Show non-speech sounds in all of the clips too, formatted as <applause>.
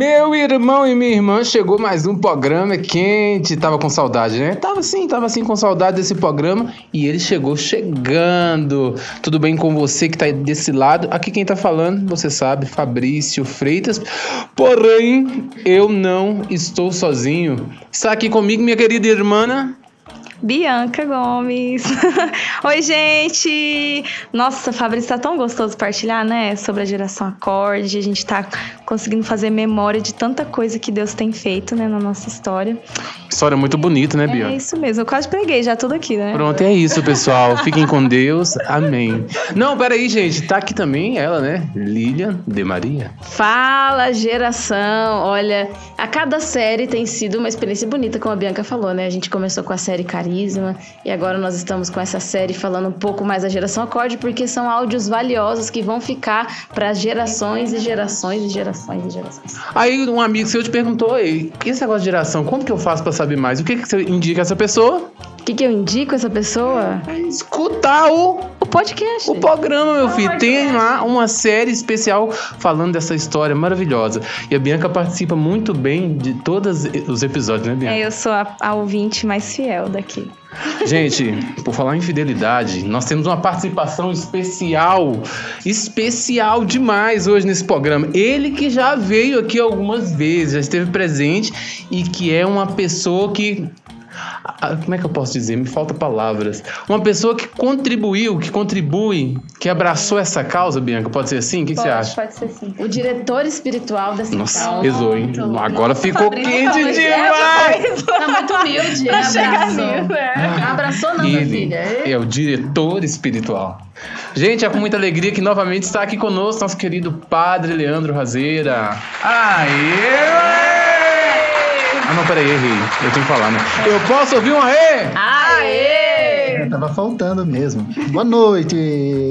Meu irmão e minha irmã chegou mais um programa quente. Tava com saudade, né? Tava sim, tava sim com saudade desse programa e ele chegou chegando. Tudo bem com você que tá desse lado? Aqui quem tá falando, você sabe, Fabrício Freitas. Porém, eu não estou sozinho. Está aqui comigo minha querida irmã Bianca Gomes. <laughs> Oi, gente! Nossa, Fabrício, tá tão gostoso partilhar, né? Sobre a geração acorde. A gente tá conseguindo fazer memória de tanta coisa que Deus tem feito, né, na nossa história. História muito bonita, né, Bianca? É isso mesmo. Eu quase preguei já tudo aqui, né? Pronto, é isso, pessoal. Fiquem com Deus. Amém. Não, peraí, gente. Tá aqui também ela, né? Lilian de Maria. Fala, geração! Olha, a cada série tem sido uma experiência bonita, como a Bianca falou, né? A gente começou com a série Carinho carisma. E agora nós estamos com essa série falando um pouco mais da geração acorde, porque são áudios valiosos que vão ficar para gerações e gerações e gerações e gerações. Aí um amigo seu te perguntou, Ei, esse negócio de geração, como que eu faço para saber mais? O que, que você indica essa pessoa? O que, que eu indico essa pessoa? É escutar o, o podcast. O programa, meu filho. Tem lá uma série especial falando dessa história maravilhosa. E a Bianca participa muito bem de todos os episódios, né, Bianca? É, eu sou a, a ouvinte mais fiel daqui. Gente, por falar em fidelidade, nós temos uma participação especial, especial demais hoje nesse programa. Ele que já veio aqui algumas vezes, já esteve presente e que é uma pessoa que como é que eu posso dizer? Me falta palavras. Uma pessoa que contribuiu, que contribui, que abraçou essa causa, Bianca, pode ser assim? O que, pode, que você acha? Pode ser sim. O diretor espiritual dessa Nossa, causa. pesou, hein? Agora ficou quente demais! Tá muito humilde, pra chegar abraçou. nisso, né? Abraçou não, minha filha. é o diretor espiritual. Gente, é com muita alegria que novamente está aqui conosco nosso querido Padre Leandro Razeira. Aê! Ah, não, peraí, errei. Eu tenho que falar, né? Eu posso ouvir um aê? Aê! Tava faltando mesmo. Boa noite,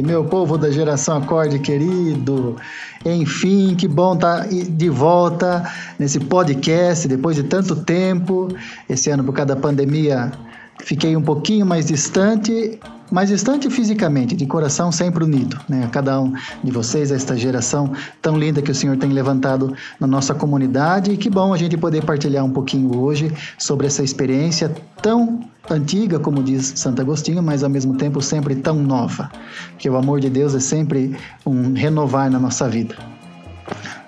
meu povo da geração Acorde querido. Enfim, que bom estar de volta nesse podcast depois de tanto tempo. Esse ano, por causa da pandemia, fiquei um pouquinho mais distante, mais distante fisicamente, de coração sempre unido, né? A cada um de vocês, esta geração tão linda que o Senhor tem levantado na nossa comunidade. E que bom a gente poder partilhar um pouquinho hoje sobre essa experiência tão antiga, como diz Santo Agostinho, mas ao mesmo tempo sempre tão nova. Porque o amor de Deus é sempre um renovar na nossa vida.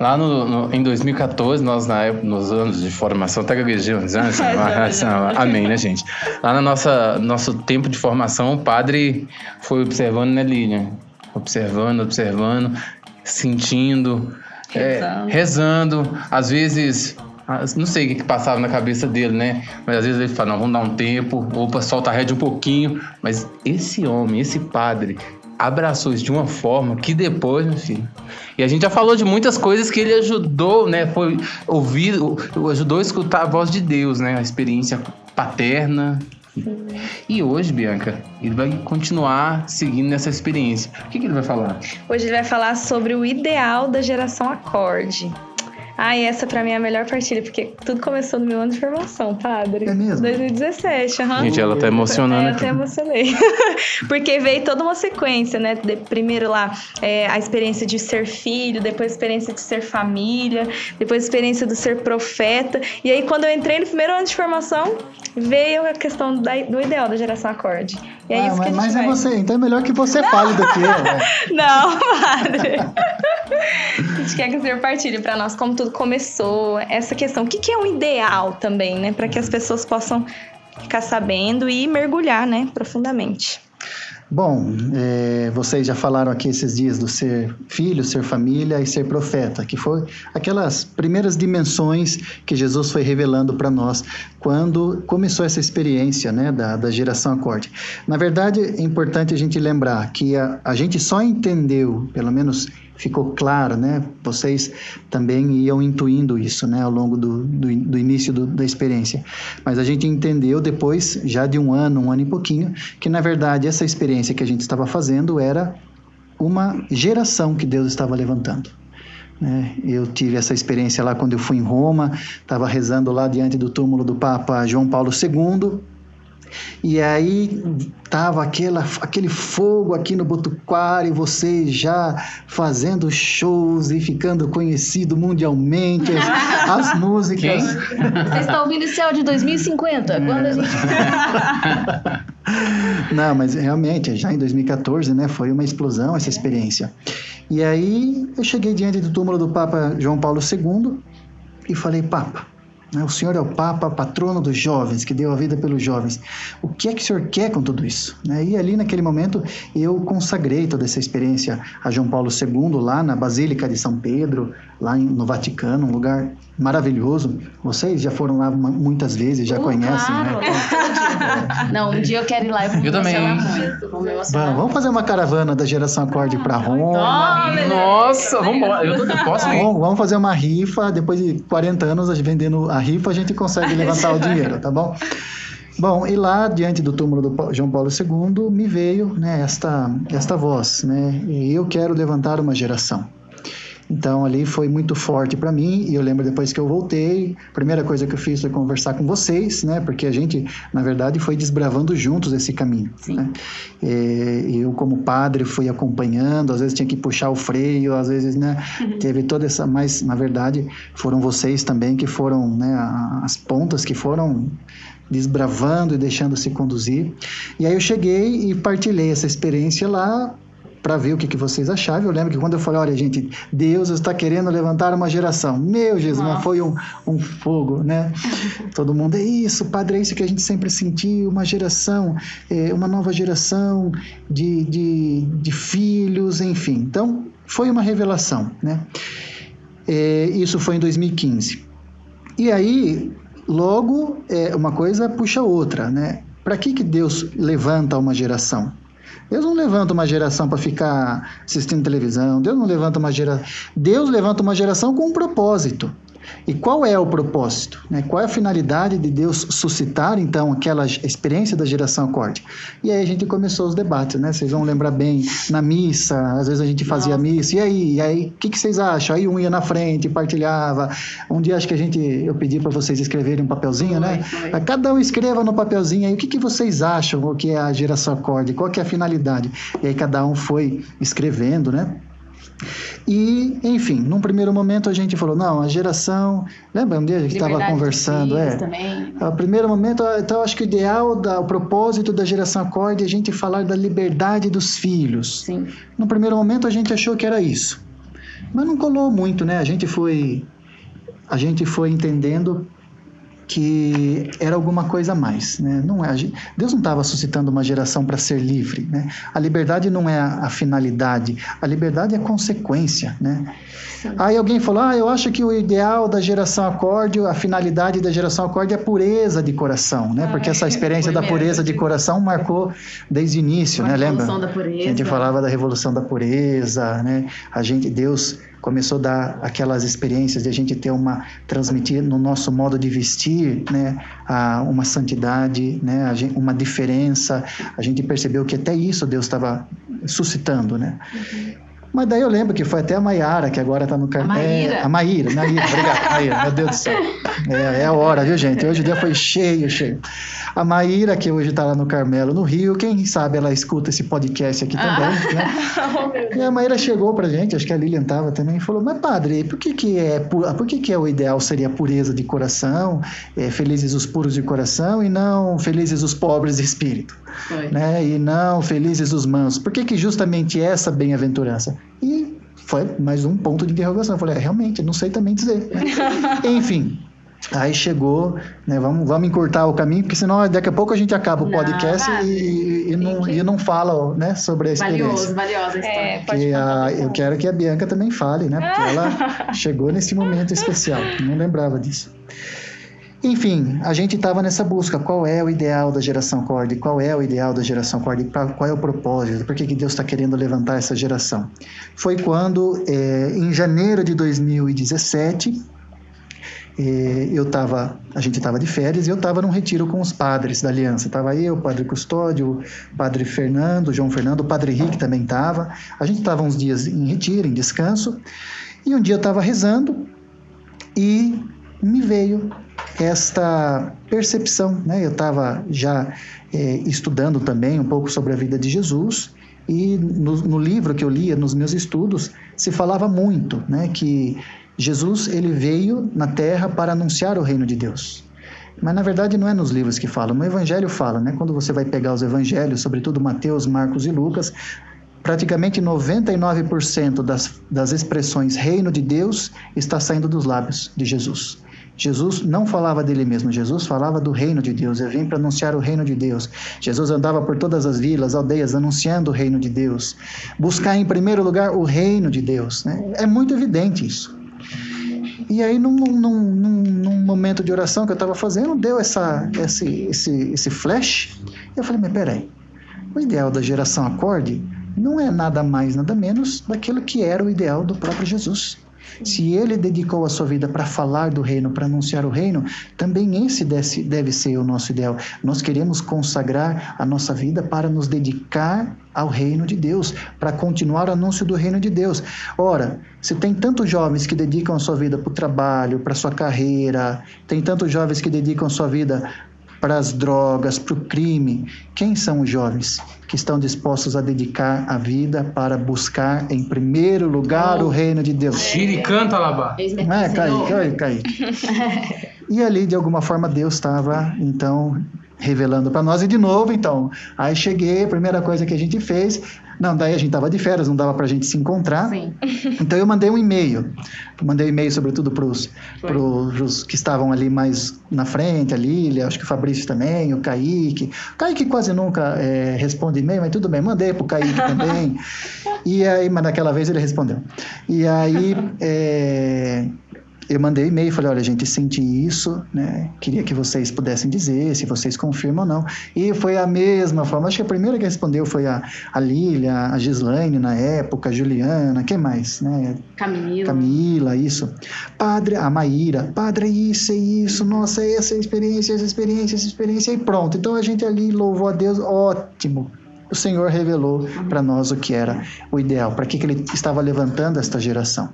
Lá no, no, em 2014, nós na época, nos anos de formação, até gaguejamos, <laughs> amém, né, gente? Lá no nossa, nosso tempo de formação, o padre foi observando, né, Lilian? Observando, observando, sentindo, Rezando. É, rezando. Às vezes, não sei o que, que passava na cabeça dele, né? Mas às vezes ele fala, não, vamos dar um tempo, opa, solta a rede um pouquinho. Mas esse homem, esse padre, abraçou isso de uma forma que depois, meu filho. E a gente já falou de muitas coisas que ele ajudou, né? Foi ouvir, ajudou a escutar a voz de Deus, né? A experiência paterna. E hoje, Bianca, ele vai continuar seguindo nessa experiência. O que, que ele vai falar? Hoje ele vai falar sobre o ideal da geração acorde. Ah, e essa pra mim é a melhor partilha, porque tudo começou no meu ano de formação, padre. É mesmo? 2017, aham. Gente, ela tá emocionando É, eu até emocionei. <laughs> Porque veio toda uma sequência, né? De- primeiro lá, é, a experiência de ser filho, depois a experiência de ser família, depois a experiência do ser profeta. E aí, quando eu entrei no primeiro ano de formação, veio a questão da- do ideal da geração acorde. E é Ah, isso que mas gente mas é você, então é melhor que você fale do que eu. né? Não, padre. A gente quer que o senhor partilhe para nós como tudo começou, essa questão. O que, que é um ideal também, né? Para que as pessoas possam ficar sabendo e mergulhar, né, profundamente. Bom, é, vocês já falaram aqui esses dias do ser filho, ser família e ser profeta, que foi aquelas primeiras dimensões que Jesus foi revelando para nós quando começou essa experiência né, da, da geração acorde. Na verdade, é importante a gente lembrar que a, a gente só entendeu, pelo menos ficou claro, né? Vocês também iam intuindo isso, né? Ao longo do, do, do início do, da experiência. Mas a gente entendeu depois, já de um ano, um ano e pouquinho, que na verdade essa experiência que a gente estava fazendo era uma geração que Deus estava levantando. Né? Eu tive essa experiência lá quando eu fui em Roma, estava rezando lá diante do túmulo do Papa João Paulo II, e aí tava aquela, aquele fogo aqui no Botuquara e vocês já fazendo shows e ficando conhecido mundialmente, as, <laughs> as músicas. Você está ouvindo esse áudio de 2050? Quando a gente... <laughs> <laughs> Não, mas realmente, já em 2014, né, foi uma explosão essa experiência. E aí eu cheguei diante do túmulo do Papa João Paulo II e falei, Papa, o senhor é o Papa, patrono dos jovens, que deu a vida pelos jovens. O que é que o senhor quer com tudo isso? Né, e ali naquele momento eu consagrei toda essa experiência a João Paulo II, lá na Basílica de São Pedro, lá no Vaticano, um lugar maravilhoso. Vocês já foram lá muitas vezes, já Uh, conhecem, claro. né? <laughs> Não, um dia eu quero ir lá. Eu, vou Eu também. muito, vou emocionar Vamos, vamos fazer uma caravana da geração acorde para Roma. Nossa, vamos embora. Eu tô- posso ir? Bom, vamos fazer uma rifa. Depois de 40 anos a gente vendendo a rifa, a gente consegue <laughs> levantar o dinheiro, tá bom? Bom, e lá diante do túmulo do João Paulo II me veio né, esta, esta voz, né? E eu quero levantar uma geração. Então ali foi muito forte para mim e eu lembro depois que eu voltei, a primeira coisa que eu fiz foi conversar com vocês, né? Porque a gente, na verdade, foi desbravando juntos esse caminho. Né? É, eu como padre fui acompanhando, às vezes tinha que puxar o freio, às vezes, né? Teve toda essa, mas na verdade foram vocês também que foram, né? As pontas que foram desbravando e deixando se conduzir. E aí eu cheguei e partilhei essa experiência lá para ver o que, que vocês achavam. Eu lembro que quando eu falei, olha, gente, Deus está querendo levantar uma geração. Meu Jesus, mas foi um, um fogo, né? <laughs> Todo mundo, é isso, padre, é isso que a gente sempre sentiu, uma geração, é, uma nova geração de, de, de filhos, enfim. Então, foi uma revelação, né? É, isso foi em 2015. E aí, logo, é, uma coisa puxa outra, né? Para que, que Deus levanta uma geração? Deus não levanta uma geração para ficar assistindo televisão. Deus não levanta uma geração. Deus levanta uma geração com um propósito. E qual é o propósito? né? Qual é a finalidade de Deus suscitar, então, aquela experiência da geração acorde? E aí a gente começou os debates, né? Vocês vão lembrar bem, na missa, às vezes a gente fazia missa, e aí? E aí, o que, que vocês acham? Aí um ia na frente, partilhava. Um dia acho que a gente, eu pedi para vocês escreverem um papelzinho, né? foi. Cada um escreva no papelzinho aí o que, que vocês acham o que é a geração acorde, qual que é a finalidade. E aí cada um foi escrevendo, né? E, enfim, num primeiro momento a gente falou, não, a geração. Lembra um dia a gente estava conversando? É. Também. No primeiro momento, ah, então acho que o ideal, da, o propósito da geração acorde é a gente falar da liberdade dos filhos. Sim. No primeiro momento a gente achou que era isso. Mas não colou muito, né? A gente foi a gente foi entendendo que era alguma coisa a mais, né? Não é, Deus não estava suscitando uma geração para ser livre, né? A liberdade não é a, a finalidade, a liberdade é a consequência, né? Aí alguém falou: "Ah, eu acho que o ideal da geração acorde, a finalidade da geração acorde é a pureza de coração, né? Porque essa experiência foi da pureza de coração marcou desde o início, né? Lembra? A gente falava da revolução da pureza, né? A gente, Deus começou a dar aquelas experiências de a gente ter uma transmitir no nosso modo de vestir, né? A, uma santidade, né? Gente, uma diferença. A gente percebeu que até isso Deus estava suscitando, né? Mas daí eu lembro que foi até a Maiara, que agora está no Carmelo. Maíra. É, a Maíra, Maíra, obrigado, <laughs> Maíra, meu Deus do céu. É, é a hora, viu, gente? Hoje o dia foi cheio, cheio. A Maíra, que hoje está lá no Carmelo, no Rio, quem sabe ela escuta esse podcast aqui também, né? <laughs> E a Maíra chegou pra gente, acho que a Lilian estava também, e falou: Mas padre, por que, que, é, pu- por que, que é o ideal seria pureza de coração, é, felizes os puros de coração, e não felizes os pobres de espírito? Foi. né? E não felizes os mansos. Por que, que justamente essa bem-aventurança? E foi mais um ponto de interrogação. Eu falei, é, realmente, não sei também dizer. né? <laughs> Enfim. Aí chegou, né? Vamos, vamos encurtar o caminho, porque senão daqui a pouco a gente acaba o Não, podcast vai. e, e, não, e não fala né, sobre a experiência. Valioso, valiosa a história. É, pode Que falar. a- eu quero que a Bianca também fale, né? Porque ela <laughs> chegou nesse momento especial. Não lembrava disso. Enfim, a gente estava nessa busca. Qual é o ideal da geração Cord? Qual é o ideal da geração Cord? Qual é o propósito? Por que, que Deus está querendo levantar essa geração? Foi quando, é, em janeiro de 2017, é, eu tava, a gente estava de férias e eu estava num retiro com os padres da aliança. Tava eu, o padre Custódio, o padre Fernando, o João Fernando, o padre Henrique também estava. A gente estava uns dias em retiro, em descanso. E um dia eu estava rezando e me veio esta percepção. Né? Eu estava já é, estudando também um pouco sobre a vida de Jesus e no, no, livro que eu lia, nos meus estudos, se falava muito né, que Jesus ele veio na Terra para anunciar o reino de Deus. Mas na verdade não é nos livros que fala, no Evangelho fala, né? Quando você vai pegar os Evangelhos, sobretudo Mateus, Marcos e Lucas, praticamente 99% das, das expressões reino de Deus está saindo dos lábios de Jesus. Jesus não falava dele mesmo, Jesus falava do reino de Deus. Eu vim para anunciar o reino de Deus. Jesus andava por todas as vilas, aldeias, anunciando o reino de Deus. Buscar em primeiro lugar o reino de Deus. Né? É muito evidente isso. E aí, num, num, num, num momento de oração que eu estava fazendo, deu essa, esse, esse, esse flash. Eu falei, mas peraí, o ideal da geração acorde não é nada mais, nada menos daquilo que era o ideal do próprio Jesus. Se ele dedicou a sua vida para falar do reino, para anunciar o reino, também esse deve ser o nosso ideal. Nós queremos consagrar a nossa vida para nos dedicar ao reino de Deus, para continuar o anúncio do reino de Deus. Ora, se tem tantos jovens que dedicam a sua vida para o trabalho, para a sua carreira, tem tantos jovens que dedicam a sua vida para as drogas, para o crime. Quem são os jovens que estão dispostos a dedicar a vida para buscar em primeiro lugar oh. o reino de Deus? Tire e canta, Labá. É, cai, cai, cai. e ali, de alguma forma, Deus estava, então, revelando para nós. E de novo, então, aí cheguei, a primeira coisa que a gente fez, não, daí a gente tava de férias, não dava para a gente se encontrar. Sim. <laughs> Então eu mandei um e-mail. Mandei um e-mail, sobretudo para os que estavam ali mais na frente, a Lília, acho que o Fabrício também, o Kaique. O Kaique quase nunca é, responde e-mail, mas tudo bem, mandei para o Kaique <laughs> também. e aí, mas naquela vez ele respondeu. E aí. É, eu mandei um e-mail e falei, olha, gente, senti isso, né? Queria que vocês pudessem dizer se vocês confirmam ou não. E foi a mesma forma. Acho que a primeira que respondeu foi a, a Lília, a Gislaine na época, a Juliana, quem mais, né? Camila. Camila, isso. Padre, a Maíra, padre, isso, é isso, nossa, essa experiência, essa experiência, essa experiência, e pronto. Então a gente ali louvou a Deus, ótimo o Senhor revelou para nós o que era o ideal, para que, que ele estava levantando esta geração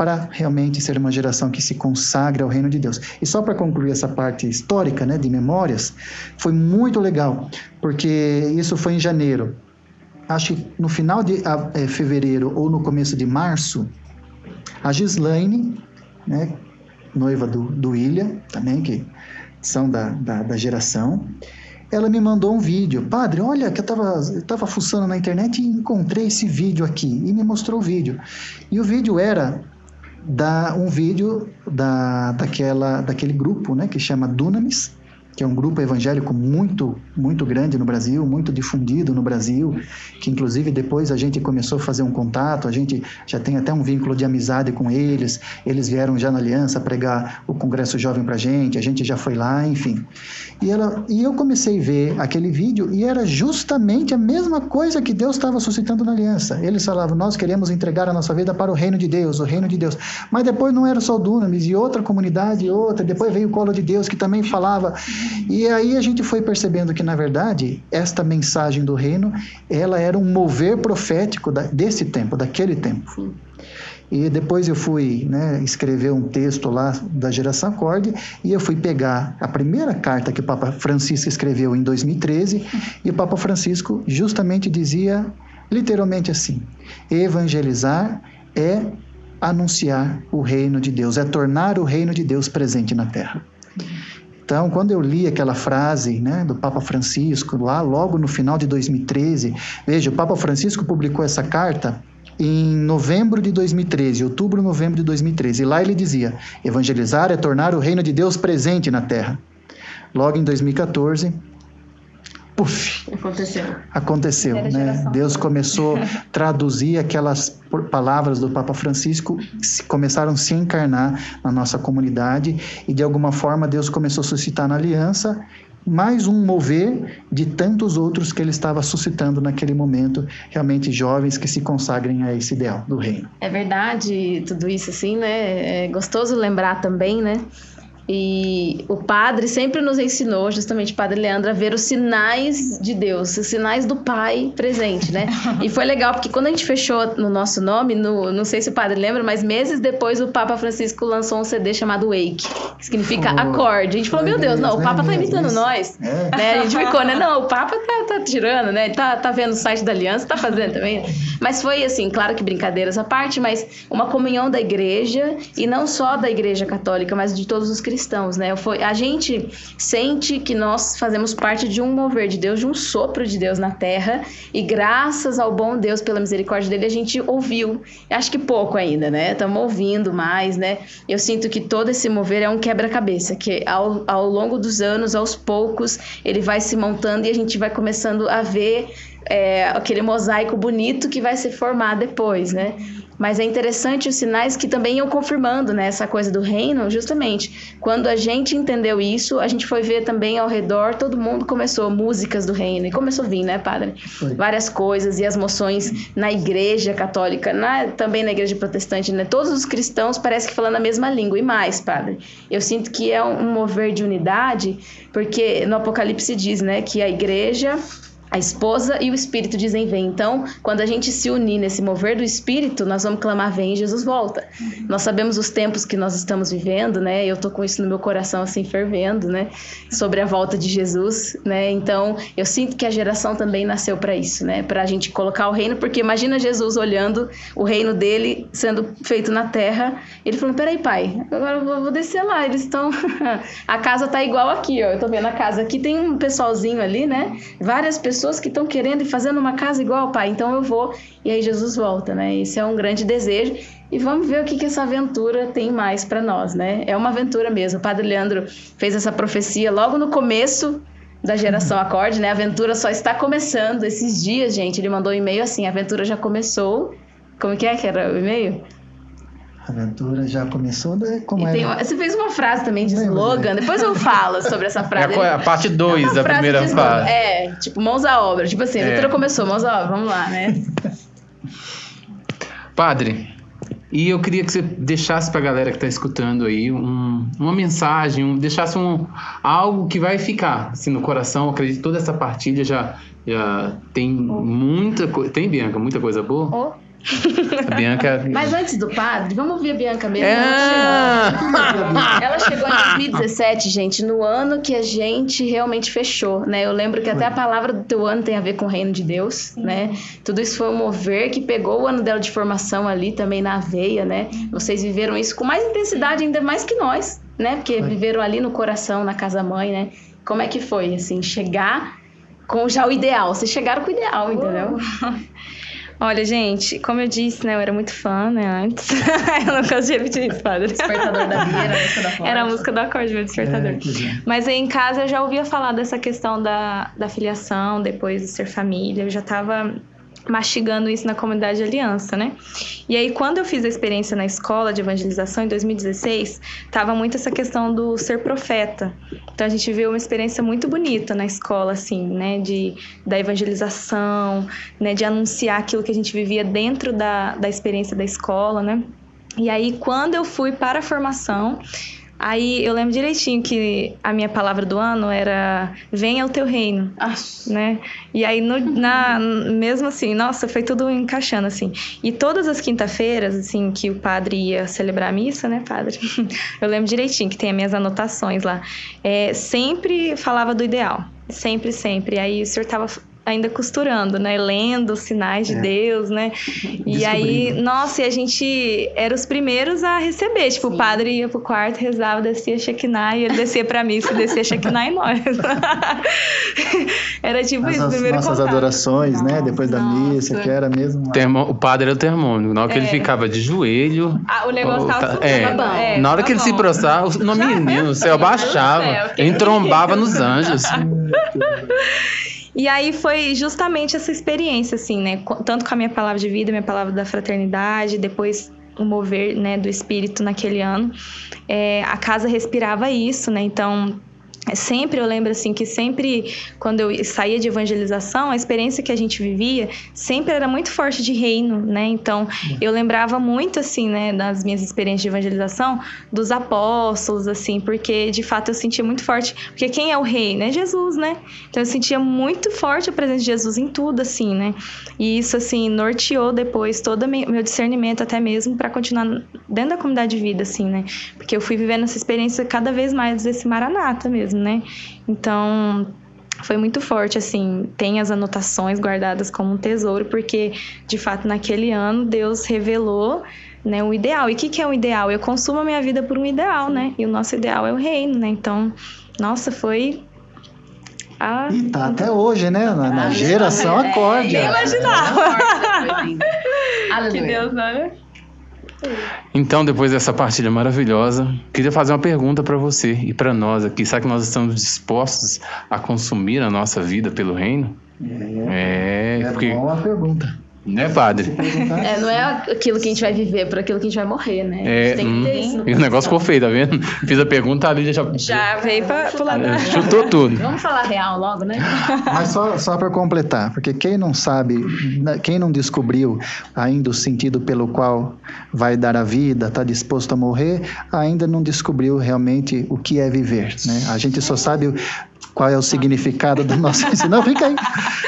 para realmente ser uma geração que se consagra ao reino de Deus. E só para concluir essa parte histórica, né, de memórias, foi muito legal, porque isso foi em janeiro. Acho que no final de é, fevereiro ou no começo de março, a Gislaine, né, noiva do, do também, que são da, da, da geração, ela me mandou um vídeo. Padre, olha, que eu estava eu tava fuçando na internet e encontrei esse vídeo aqui. E me mostrou o vídeo. E o vídeo era da um vídeo da, daquela, daquele grupo né, que chama Dunamis, que é um grupo evangélico muito, muito grande no Brasil, muito difundido no Brasil, que inclusive depois a gente começou a fazer um contato, a gente já tem até um vínculo de amizade com eles, eles vieram já na Aliança pregar o Congresso Jovem pra gente, a gente já foi lá, enfim. E, ela, e eu comecei a ver aquele vídeo e era justamente a mesma coisa que Deus estava suscitando na Aliança. Eles falavam, nós queremos entregar a nossa vida para o reino de Deus, o reino de Deus. Mas depois não era só o Dunamis, e outra comunidade, outra, depois veio o Colo de Deus, que também falava e aí a gente foi percebendo que, na verdade, esta mensagem do reino, ela era um mover profético desse tempo, daquele tempo. E depois eu fui né, escrever um texto lá da geração Acorde e eu fui pegar a primeira carta que o Papa Francisco escreveu em 2013 e o Papa Francisco justamente dizia literalmente assim: evangelizar é anunciar o reino de Deus, é tornar o reino de Deus presente na terra. Então, quando eu li aquela frase né, do Papa Francisco, lá logo no final de 2013, veja, o Papa Francisco publicou essa carta em novembro de 2013, outubro, novembro de 2013. E lá ele dizia: evangelizar é tornar o reino de Deus presente na terra. Logo em 2014, puf, Aconteceu. aconteceu, né? geração. Deus começou a <laughs> traduzir aquelas palavras do Papa Francisco, começaram a se encarnar na nossa comunidade e de alguma forma Deus começou a suscitar na aliança mais um mover de tantos outros que ele estava suscitando naquele momento, realmente jovens que se consagrem a esse ideal do reino. É verdade, tudo isso assim, né? É gostoso lembrar também, né? E o padre sempre nos ensinou, justamente o padre Leandro, a ver os sinais de Deus, os sinais do Pai presente, né? E foi legal, porque quando a gente fechou no nosso nome, no, não sei se o padre lembra, mas meses depois o Papa Francisco lançou um CD chamado Wake, que significa Oh, acorde. A gente falou, meu Deus, não, o mesmo, Papa tá imitando nós. É. Né? A gente ficou, né? Não, o Papa tá, tá tirando, né? Ele tá, tá vendo o site da Aliança, tá fazendo também. Mas foi assim, claro que brincadeiras à parte, mas uma comunhão da igreja, e não só da igreja católica, mas de todos os cristãos, né? Foi, a gente sente que nós fazemos parte de um mover de Deus, de um sopro de Deus na terra, e graças ao bom Deus, pela misericórdia dele, a gente ouviu. Acho que pouco ainda, né? Estamos ouvindo mais, né? Eu sinto que todo esse mover é um quebra-cabeça, que ao, ao longo dos anos, aos poucos, ele vai se montando e a gente vai começando a ver é, aquele mosaico bonito que vai se formar depois, né? Mas é interessante os sinais que também iam confirmando, né? Essa coisa do reino, justamente. Quando a gente entendeu isso, a gente foi ver também ao redor, todo mundo começou músicas do reino. E começou a vir, né, padre? Foi. Várias coisas e as moções na igreja católica, na- também na igreja protestante, né? Todos os cristãos parecem que falando a mesma língua. E mais, padre, eu sinto que é um mover de unidade, porque no Apocalipse diz, né, que a igreja a esposa e o espírito dizem vem. Então, quando a gente se unir nesse mover do espírito, nós vamos clamar vem e Jesus volta. Nós sabemos os tempos que nós estamos vivendo, né? Eu tô com isso no meu coração assim fervendo, né? Sobre a volta de Jesus, né? Então, eu sinto que a geração também nasceu para isso, né? Para a gente colocar o reino, porque imagina Jesus olhando o reino dele sendo feito na terra, ele falando: "Peraí, pai, agora eu vou, vou descer lá. Eles estão <laughs> a casa tá igual aqui, ó. Eu tô vendo a casa aqui, tem um pessoalzinho ali, né? Várias pessoas que estão querendo e fazendo uma casa igual, pai. Então eu vou. E aí Jesus volta, né? Esse é um grande desejo. E vamos ver o que, que essa aventura tem mais para nós, né? É uma aventura mesmo. O Padre Leandro fez essa profecia logo no começo da geração Acorde, né? A aventura só está começando. Esses dias, gente, ele mandou um e-mail assim: a aventura já começou. Como que é que era o e-mail? A aventura já começou, né? Como E tem é? uma- você fez uma frase também de slogan. Depois eu falo sobre essa É frase. a, co- a parte 2 Uma da primeira fase. É, tipo, mãos à obra. Tipo assim, a É. aventura começou, mãos à obra, vamos lá, né? <laughs> Padre, e eu queria que você deixasse pra galera que tá escutando aí um- uma mensagem, um- deixasse um, algo que vai ficar assim, no coração. Eu acredito que toda essa partilha já, já tem muita coisa. Tem, Bianca? Muita coisa boa? Oh. A Bianca. <laughs> Mas antes do padre, vamos ouvir a Bianca mesmo. É. Ela chegou- <laughs> Ela chegou em 2017, gente, no ano que a gente realmente fechou, né? Eu lembro que até a palavra do teu ano tem a ver com o reino de Deus, né? Tudo isso foi um mover que pegou o ano dela de formação ali também na veia, né? Vocês viveram isso com mais intensidade, ainda mais que nós, né? Porque viveram ali no coração, na casa mãe, né? Como é que foi, assim, chegar com já o ideal? Vocês chegaram com o ideal, entendeu? <laughs> Olha, gente, como eu disse, né? Eu era muito fã, né? Antes. <laughs> eu não gosto de repetir isso, padre. Despertador da Bia, era a música da Flora. Era a música do acorde, meu despertador. É. Mas aí em casa eu já ouvia falar dessa questão da, da filiação, depois de ser família. Eu já tava mastigando isso na comunidade de aliança, né? E aí, quando eu fiz a experiência na escola de evangelização em 2016, tava muito essa questão do ser profeta. Então a gente viu uma experiência muito bonita na escola, assim, né? De, da evangelização, né? De anunciar aquilo que a gente vivia dentro da, da experiência da escola, né? E aí, quando eu fui para a formação, aí eu lembro direitinho que a minha palavra do ano era venha o teu reino, Ah, né? E aí, no, na, mesmo assim, nossa, foi tudo encaixando, assim. E todas as quinta-feiras, assim, que o padre ia celebrar a missa, né, padre? <laughs> Eu lembro direitinho que tem as minhas anotações lá. É, sempre falava do ideal. Sempre, sempre. Aí o senhor tava ainda costurando, né? Lendo os sinais de É. Deus, né? E aí, nossa, e a gente era os primeiros a receber. Tipo, Sim. o padre ia pro quarto, rezava, descia Shekinah, e ele descia pra missa, descia Shekinah e nós. <laughs> era tipo As isso, primeiro nossas contato. adorações, né? Depois da Nossa. missa, que era mesmo. Termo- o padre era o termômetro. Na hora que ele É. ficava de joelho. Ah, o negócio tava tá- é. bom. É, na hora que ele tá se bom. prostrava, o no menino, <laughs> o céu Meu Deus do baixava. céu, que Ele trombava nos anjos. <laughs> E aí foi justamente essa experiência, assim, né? Tanto com a minha palavra de vida, minha palavra da fraternidade, depois o mover, né, do espírito naquele ano. É, a casa respirava isso, né? Então, sempre eu lembro assim que sempre quando eu saía de evangelização, a experiência que a gente vivia sempre era muito forte de reino, né? Então, eu lembrava muito assim, né, das minhas experiências de evangelização, dos apóstolos assim, porque de fato eu sentia muito forte, porque quem é o rei, né? Jesus, né? Então eu sentia muito forte a presença de Jesus em tudo assim, né? E isso assim norteou depois todo o meu discernimento até mesmo para continuar dentro da comunidade de vida assim, né? Porque eu fui vivendo essa experiência cada vez mais desse maranata mesmo, né? Então, foi muito forte, assim. Tem as anotações guardadas como um tesouro, porque, de fato, naquele ano, Deus revelou né, o ideal. E o que, que é o ideal? Eu consumo a minha vida por um ideal, né? E o nosso ideal é o reino, né? Então, nossa, foi. A... E tá até hoje, né? Na, na geração acorde. Nem imaginava. <laughs> que. Deus, né? Então, depois dessa partilha maravilhosa, queria fazer uma pergunta para você e para nós aqui. Será que nós estamos dispostos a consumir a nossa vida pelo reino? É, É porque, boa pergunta. Né, padre? É, não é aquilo que a gente vai viver, por aquilo que a gente vai morrer, né? A É, gente tem que ter hum, e o negócio ficou feio, tá vendo? Fiz a pergunta, a Lídia já, Já veio pra, pro lado da... chutou tudo. Vamos falar real logo, né? Mas só, só para completar, porque quem não sabe, na- quem não descobriu ainda o sentido pelo qual vai dar a vida, está disposto a morrer, ainda não descobriu realmente o que é viver. Né? A gente só sabe o- qual é o significado da nossa <laughs> existência. Não, fica aí.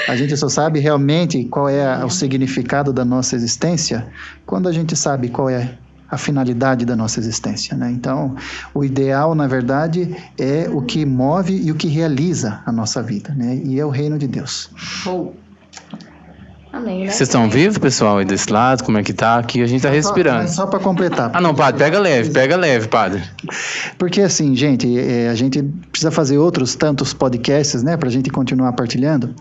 A gente só sabe realmente qual é o significado da nossa existência quando a gente sabe qual é a finalidade da nossa existência, né? Então, o ideal, na verdade, é o que move e o que realiza a nossa vida, né? E é o reino de Deus. Show. Amém, né? Vocês estão vivos, pessoal, aí desse lado? Como é que tá? Aqui a gente tá respirando. Só, para completar. Ah, não, padre, pega leve, pega leve, padre. Porque assim, gente, é, a gente precisa fazer outros tantos podcasts, né, para a gente continuar partilhando.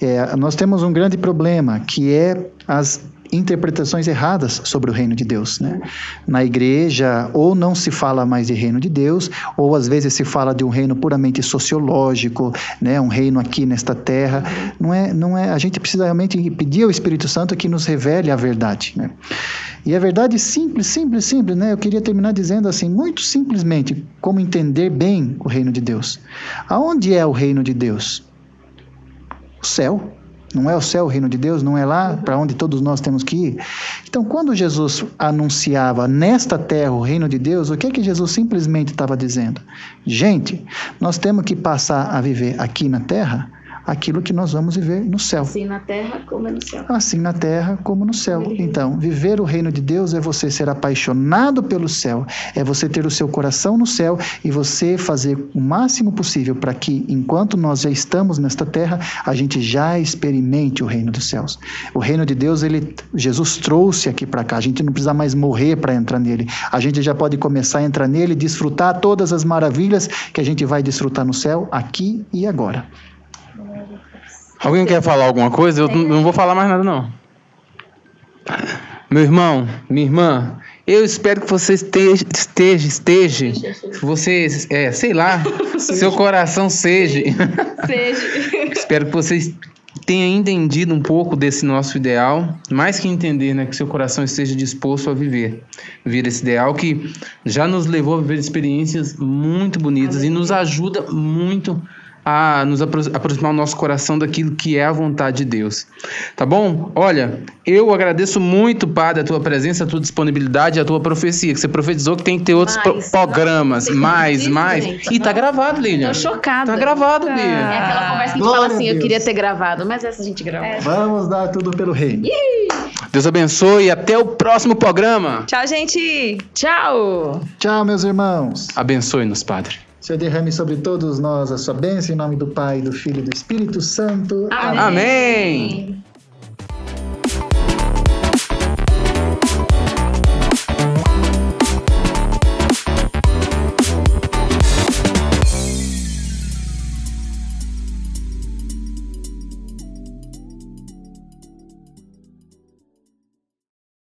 É, nós temos um grande problema que é as interpretações erradas sobre o reino de Deus, né? Na igreja, ou não se fala mais de reino de Deus, ou às vezes se fala de um reino puramente sociológico, né? Um reino aqui nesta terra. Não é, não é. A gente precisa realmente pedir ao Espírito Santo que nos revele a verdade, né? E a verdade simples, simples, simples, né? Eu queria terminar dizendo assim, muito simplesmente, como entender bem o reino de Deus. Aonde é o reino de Deus? O céu. Não é o céu o reino de Deus? Não é lá para onde todos nós temos que ir? Então, quando Jesus anunciava nesta terra o reino de Deus, o que é que Jesus simplesmente estava dizendo? Gente, nós temos que passar a viver aqui na terra aquilo que nós vamos viver no céu Assim na terra como é no céu. assim na terra como no céu. Então, viver o reino de Deus é você ser apaixonado pelo céu, é você ter o seu coração no céu e você fazer o máximo possível para que, enquanto nós já estamos nesta terra, a gente já experimente o reino dos céus. O reino de Deus, ele Jesus trouxe aqui para cá. A gente não precisa mais morrer para entrar nele. A gente já pode começar a entrar nele e desfrutar todas as maravilhas que a gente vai desfrutar no céu aqui e agora. Alguém quer falar alguma coisa? Eu não vou falar mais nada, não. Meu irmão, minha irmã, eu espero que você esteja, esteja, esteja, você, é, sei lá, <laughs> seu coração seja. Seja. Espero que vocês tenham entendido um pouco desse nosso ideal, mais que entender, né, que seu coração esteja disposto a viver, viver esse ideal que já nos levou a viver experiências muito bonitas e nos ajuda muito a nos apro- aproximar o nosso coração daquilo que é a vontade de Deus. Tá bom? Olha, eu agradeço muito, Padre, a tua presença, a tua disponibilidade, a tua profecia, que você profetizou que tem que ter outros pro- Mais. programas, Nossa, mais, isso, mais. gente. E tá gravado, Lilian. Tô chocada. Tá gravado, Lilian. É aquela conversa que a gente fala assim, a eu queria ter gravado, mas essa a gente grava. Vamos dar tudo pelo reino. Deus abençoe e até o próximo programa. Tchau, gente! Tchau! Tchau, meus irmãos. Abençoe-nos, Padre. Senhor, derrame sobre todos nós a sua bênção, em nome do Pai, do Filho e do Espírito Santo. Amém. Amém.